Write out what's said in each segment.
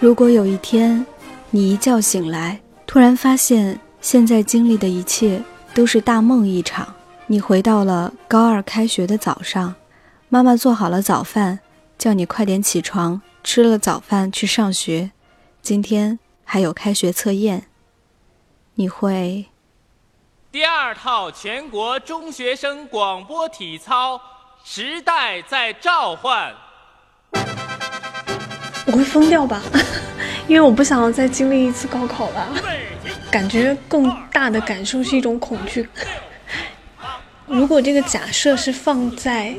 如果有一天，你一觉醒来，突然发现现在经历的一切都是大梦一场，你回到了高二开学的早上，妈妈做好了早饭，叫你快点起床，吃了早饭去上学。今天还有开学测验，你会？第二套全国中学生广播体操，时代在召唤。我会疯掉吧，因为我不想要再经历一次高考了。感觉更大的感受是一种恐惧。如果这个假设是放在，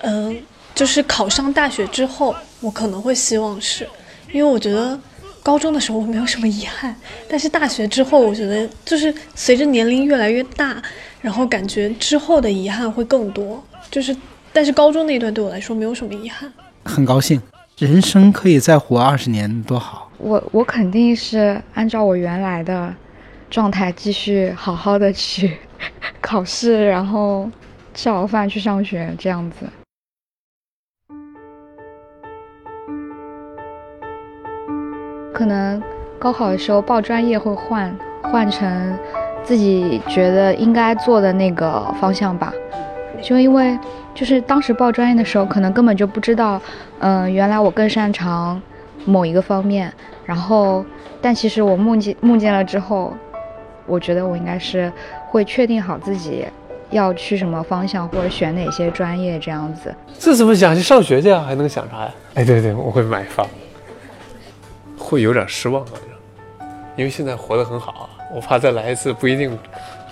呃，就是考上大学之后，我可能会希望是，因为我觉得高中的时候我没有什么遗憾，但是大学之后，我觉得就是随着年龄越来越大，然后感觉之后的遗憾会更多。就是，但是高中那段对我来说没有什么遗憾。很高兴。人生可以再活二十年，多好！我我肯定是按照我原来的状态继续好好的去 考试，然后吃好饭去上学，这样子。可能高考的时候报专业会换换成自己觉得应该做的那个方向吧，就因为。就是当时报专业的时候，可能根本就不知道，嗯，原来我更擅长某一个方面。然后，但其实我梦见梦见了之后，我觉得我应该是会确定好自己要去什么方向或者选哪些专业这样子。这怎么想去上学去啊？还能想啥呀？哎，对对，我会买房，会有点失望反正，因为现在活得很好，我怕再来一次不一定。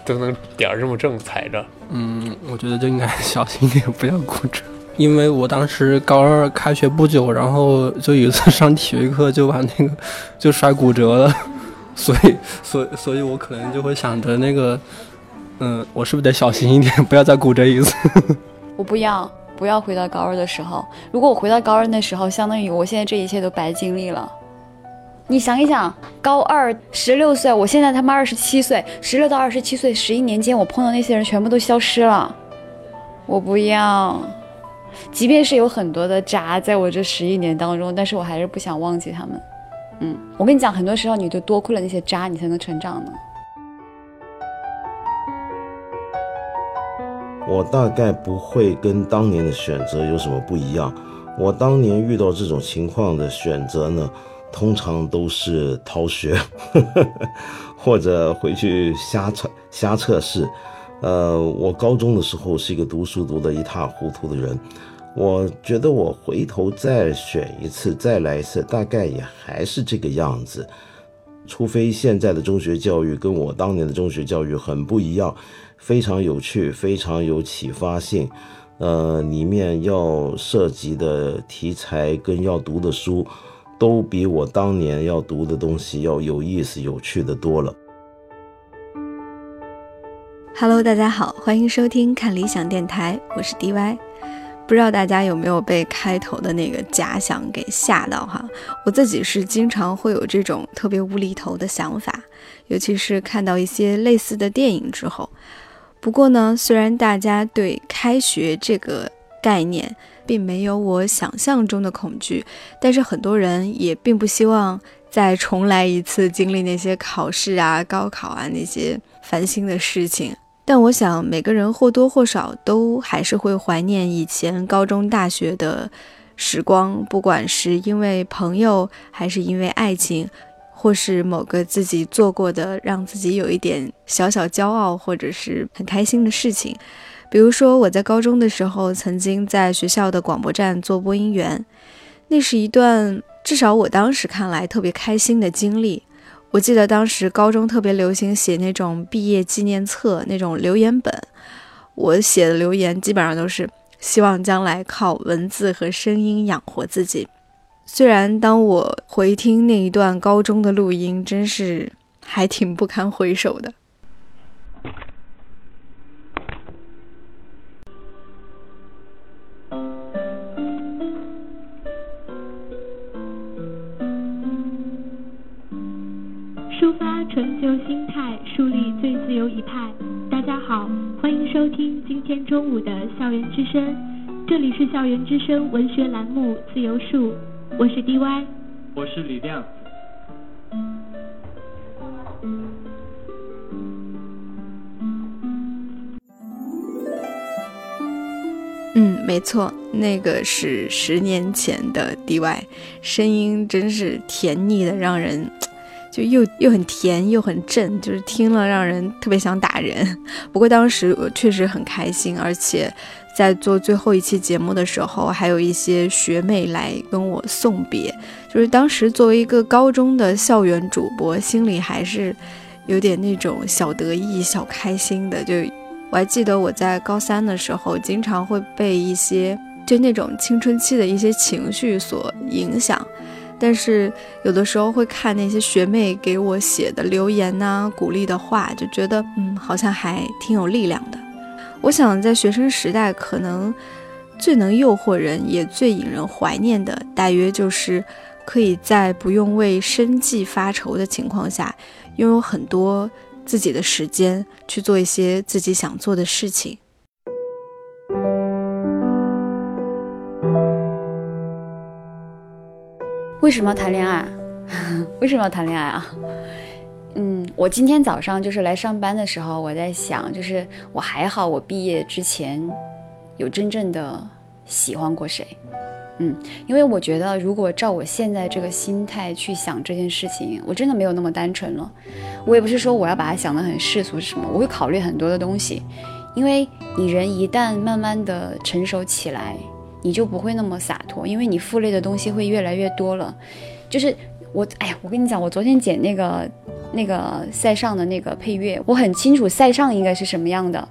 都能点儿这么正踩着，嗯，我觉得就应该 小心一点，不要骨折。因为我当时高二开学不久，然后就有一次上体育课就把那个就摔骨折了，所以，所，所以我可能就会想着那个，嗯，我是不是得小心一点，不要再骨折一次？我不要，不要回到高二的时候。如果我回到高二那时候，相当于我现在这一切都白经历了。你想一想，高二十六岁，我现在他妈二十七岁，十六到二十七岁十一年间，我碰到那些人全部都消失了。我不要，即便是有很多的渣在我这十一年当中，但是我还是不想忘记他们。嗯，我跟你讲，很多时候你就多亏了那些渣，你才能成长呢。我大概不会跟当年的选择有什么不一样。我当年遇到这种情况的选择呢？通常都是逃学，呵 呵或者回去瞎测瞎测试。呃，我高中的时候是一个读书读得一塌糊涂的人。我觉得我回头再选一次，再来一次，大概也还是这个样子。除非现在的中学教育跟我当年的中学教育很不一样，非常有趣，非常有启发性。呃，里面要涉及的题材跟要读的书。都比我当年要读的东西要有意思、有趣的多了。Hello，大家好，欢迎收听看理想电台，我是 DY。不知道大家有没有被开头的那个假想给吓到哈？我自己是经常会有这种特别无厘头的想法，尤其是看到一些类似的电影之后。不过呢，虽然大家对开学这个概念，并没有我想象中的恐惧，但是很多人也并不希望再重来一次经历那些考试啊、高考啊那些烦心的事情。但我想每个人或多或少都还是会怀念以前高中、大学的时光，不管是因为朋友，还是因为爱情，或是某个自己做过的让自己有一点小小骄傲或者是很开心的事情。比如说，我在高中的时候，曾经在学校的广播站做播音员，那是一段至少我当时看来特别开心的经历。我记得当时高中特别流行写那种毕业纪念册那种留言本，我写的留言基本上都是希望将来靠文字和声音养活自己。虽然当我回听那一段高中的录音，真是还挺不堪回首的。纯旧心态，树立最自由一派。大家好，欢迎收听今天中午的校园之声，这里是校园之声文学栏目《自由树》，我是 DY。我是李亮。嗯，没错，那个是十年前的 DY，声音真是甜腻的，让人就又又很甜又很正，就是听了让人特别想打人。不过当时我确实很开心，而且在做最后一期节目的时候，还有一些学妹来跟我送别。就是当时作为一个高中的校园主播，心里还是有点那种小得意、小开心的，就。我还记得我在高三的时候，经常会被一些就那种青春期的一些情绪所影响，但是有的时候会看那些学妹给我写的留言呐、鼓励的话，就觉得嗯，好像还挺有力量的。我想在学生时代，可能最能诱惑人，也最引人怀念的，大约就是可以在不用为生计发愁的情况下，拥有很多。自己的时间去做一些自己想做的事情。为什么要谈恋爱？为什么要谈恋爱啊？嗯，我今天早上就是来上班的时候，我在想，就是我还好，我毕业之前有真正的喜欢过谁。嗯，因为我觉得，如果照我现在这个心态去想这件事情，我真的没有那么单纯了。我也不是说我要把它想得很世俗是什么，我会考虑很多的东西。因为你人一旦慢慢的成熟起来，你就不会那么洒脱，因为你负累的东西会越来越多了。就是我，哎呀，我跟你讲，我昨天剪那个那个塞尚的那个配乐，我很清楚塞尚应该是什么样的，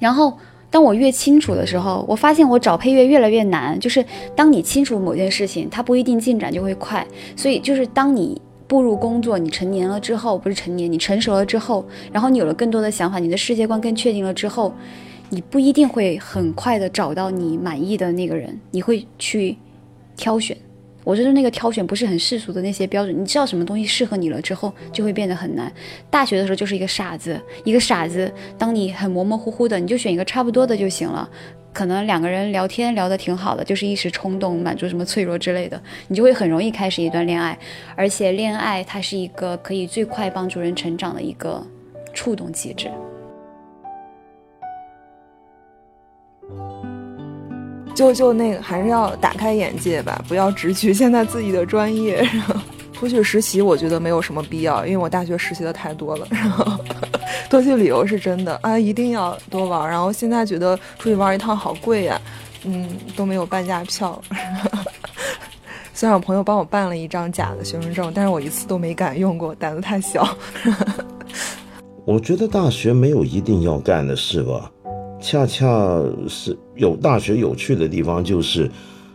然后。当我越清楚的时候，我发现我找配乐越来越难。就是当你清楚某件事情，它不一定进展就会快。所以就是当你步入工作，你成年了之后，不是成年，你成熟了之后，然后你有了更多的想法，你的世界观更确定了之后，你不一定会很快的找到你满意的那个人，你会去挑选。我觉得那个挑选不是很世俗的那些标准，你知道什么东西适合你了之后，就会变得很难。大学的时候就是一个傻子，一个傻子。当你很模模糊糊的，你就选一个差不多的就行了。可能两个人聊天聊得挺好的，就是一时冲动，满足什么脆弱之类的，你就会很容易开始一段恋爱。而且恋爱它是一个可以最快帮助人成长的一个触动机制。就就那个还是要打开眼界吧，不要只局限在自己的专业。上出去实习，我觉得没有什么必要，因为我大学实习的太多了。然后 多去旅游是真的啊，一定要多玩。然后现在觉得出去玩一趟好贵呀，嗯，都没有半价票。虽然我朋友帮我办了一张假的学生证，但是我一次都没敢用过，胆子太小。我觉得大学没有一定要干的事吧。恰恰是有大学有趣的地方，就是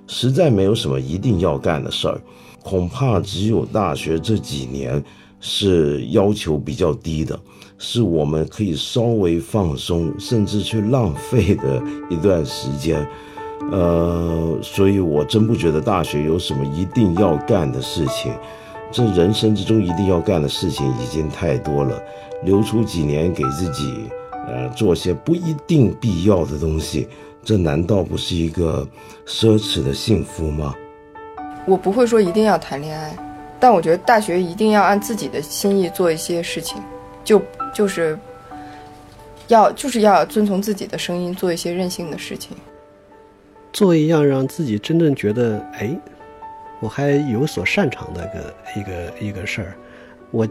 实在没有什么一定要干的事儿，恐怕只有大学这几年是要求比较低的，是我们可以稍微放松，甚至去浪费的一段时间。呃，所以我真不觉得大学有什么一定要干的事情，这人生之中一定要干的事情已经太多了，留出几年给自己。呃，做些不一定必要的东西，这难道不是一个奢侈的幸福吗？我不会说一定要谈恋爱，但我觉得大学一定要按自己的心意做一些事情，就就是要就是要遵从自己的声音，做一些任性的事情，做一样让自己真正觉得哎，我还有所擅长的个一个一个事儿。我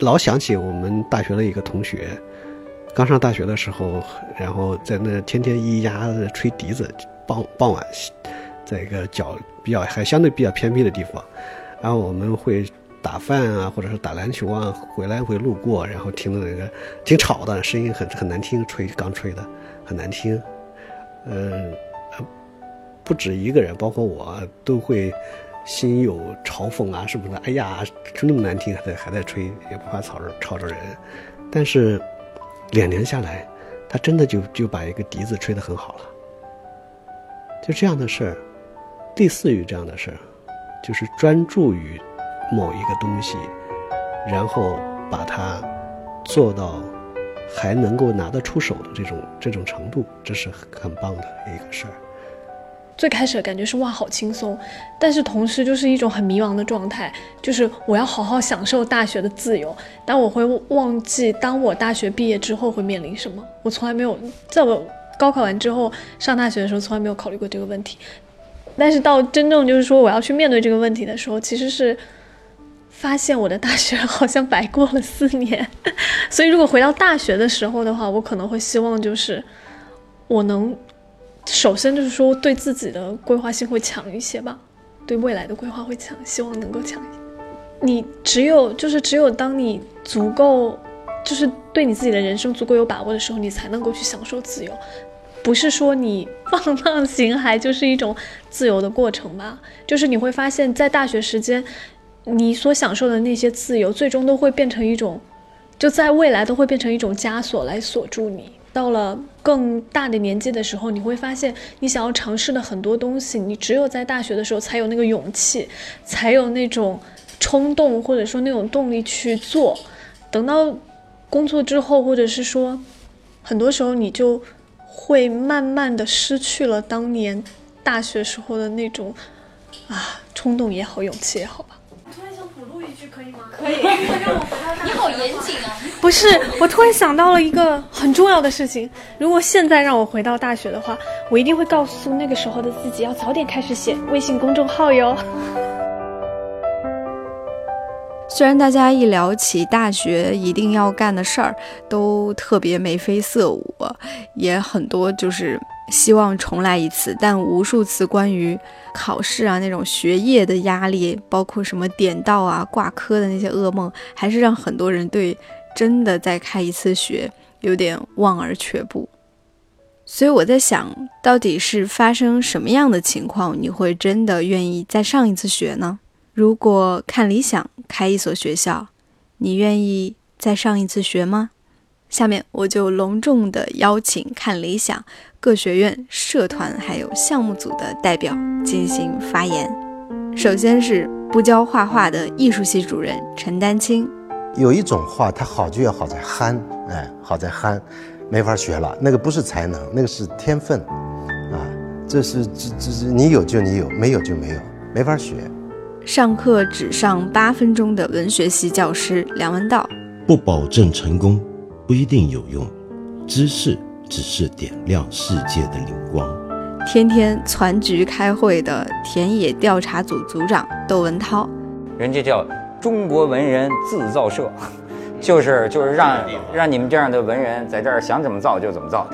老想起我们大学的一个同学。刚上大学的时候，然后在那天天咿咿呀吹笛子，傍傍晚，在一个角比较还相对比较偏僻的地方，然后我们会打饭啊，或者是打篮球啊，回来会路过，然后听到那个挺吵的声音，很很难听，吹刚吹的很难听，嗯，不止一个人，包括我都会心有嘲讽啊，是不是？哎呀，吹那么难听，还在还在吹，也不怕吵着吵着人，但是。两年下来，他真的就就把一个笛子吹得很好了。就这样的事儿，类似于这样的事儿，就是专注于某一个东西，然后把它做到还能够拿得出手的这种这种程度，这是很棒的一个事儿。最开始的感觉是哇，好轻松，但是同时就是一种很迷茫的状态，就是我要好好享受大学的自由，但我会忘记当我大学毕业之后会面临什么。我从来没有在我高考完之后上大学的时候，从来没有考虑过这个问题。但是到真正就是说我要去面对这个问题的时候，其实是发现我的大学 好像白过了四年。所以如果回到大学的时候的话，我可能会希望就是我能首先就是说对自己的规划性会强一些吧，对未来的规划会强，希望能够强一些。你只有就是只有当你足够就是对你自己的人生足够有把握的时候，你才能够去享受自由。不是说你放浪形骸就是一种自由的过程吧？就是你会发现在大学时间，你所享受的那些自由，最终都会变成一种，就在未来都会变成一种枷锁来锁住你。到了更大的年纪的时候，你会发现你想要尝试的很多东西，你只有在大学的时候才有那个勇气，才有那种冲动或者说那种动力去做。等到工作之后，或者是说，很多时候你就。会慢慢的失去了当年大学时候的那种啊冲动也好，勇气也好吧。我突然想补录一句，可以吗？可以。你好严谨啊！不是，我突然想到了一个很重要的事情。如果现在让我回到大学的话，我一定会告诉那个时候的自己，要早点开始写微信公众号哟。虽然大家一聊起大学一定要干的事儿，都特别眉飞色舞，也很多就是希望重来一次，但无数次关于考试啊那种学业的压力，包括什么点到啊挂科的那些噩梦，还是让很多人对真的再开一次学有点望而却步。所以我在想，到底是发生什么样的情况，你会真的愿意再上一次学呢？如果看理想开一所学校，你愿意再上一次学吗？下面我就隆重的邀请看理想各学院社团还有项目组的代表进行发言。首先是不教画画的艺术系主任陈丹青。有一种话，它好就要好在憨，哎，好在憨，没法学了。那个不是才能，那个是天分，啊，这是这这这你有就你有，没有就没有，没法学。上课只上八分钟的文学系教师梁文道，不保证成功，不一定有用，知识只是点亮世界的灵光。天天攒局开会的田野调查组组长窦文涛，人家叫中国文人自造社，就是就是让让你们这样的文人在这儿想怎么造就怎么造。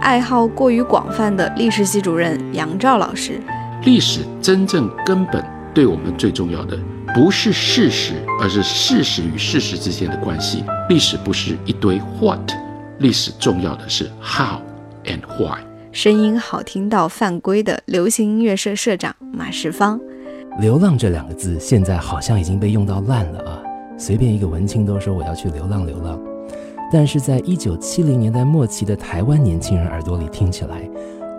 爱好过于广泛的历史系主任杨照老师，历史真正根本。对我们最重要的不是事实，而是事实与事实之间的关系。历史不是一堆 what，历史重要的是 how and why。声音好听到犯规的流行音乐社社长马世芳，流浪这两个字现在好像已经被用到烂了啊！随便一个文青都说我要去流浪流浪。但是在一九七零年代末期的台湾年轻人耳朵里听起来，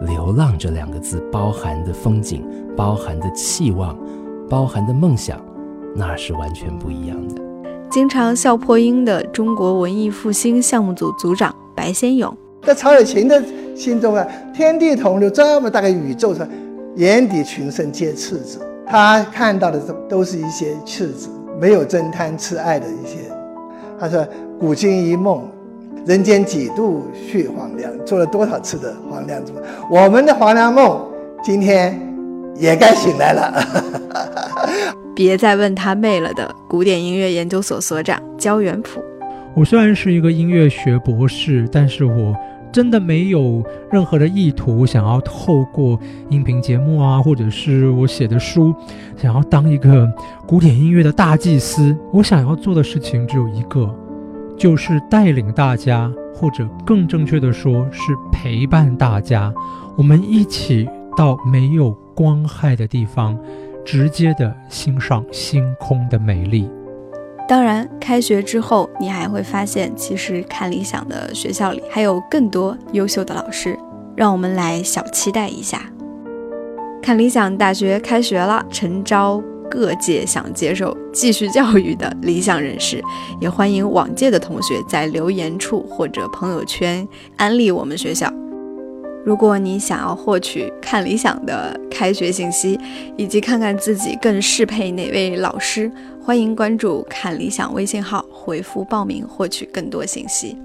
流浪这两个字包含的风景，包含的期望。包含的梦想，那是完全不一样的。经常笑破音的中国文艺复兴项目组组长白先勇，在曹雪芹的心中啊，天地同流这么大个宇宙上，眼底群生皆赤子，他看到的都都是一些赤子，没有真贪痴爱的一些。他说：“古今一梦，人间几度续黄粱？做了多少次的黄粱梦？我们的黄粱梦，今天。”也该醒来了，别再问他妹了的古典音乐研究所所长焦元溥。我虽然是一个音乐学博士，但是我真的没有任何的意图想要透过音频节目啊，或者是我写的书，想要当一个古典音乐的大祭司。我想要做的事情只有一个，就是带领大家，或者更正确的说是陪伴大家，我们一起到没有。光害的地方，直接的欣赏星空的美丽。当然，开学之后，你还会发现，其实看理想的学校里还有更多优秀的老师，让我们来小期待一下。看理想大学开学了，诚招各界想接受继续教育的理想人士，也欢迎往届的同学在留言处或者朋友圈安利我们学校。如果你想要获取看理想的开学信息，以及看看自己更适配哪位老师，欢迎关注看理想微信号，回复报名获取更多信息。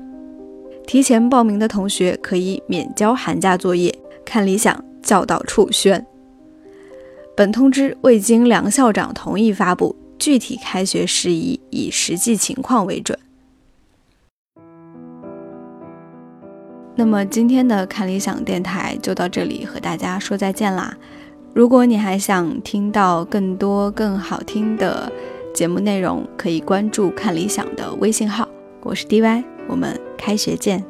提前报名的同学可以免交寒假作业。看理想教导处宣，本通知未经梁校长同意发布，具体开学事宜以实际情况为准。那么今天的看理想电台就到这里，和大家说再见啦！如果你还想听到更多更好听的节目内容，可以关注看理想的微信号，我是 DY，我们开学见。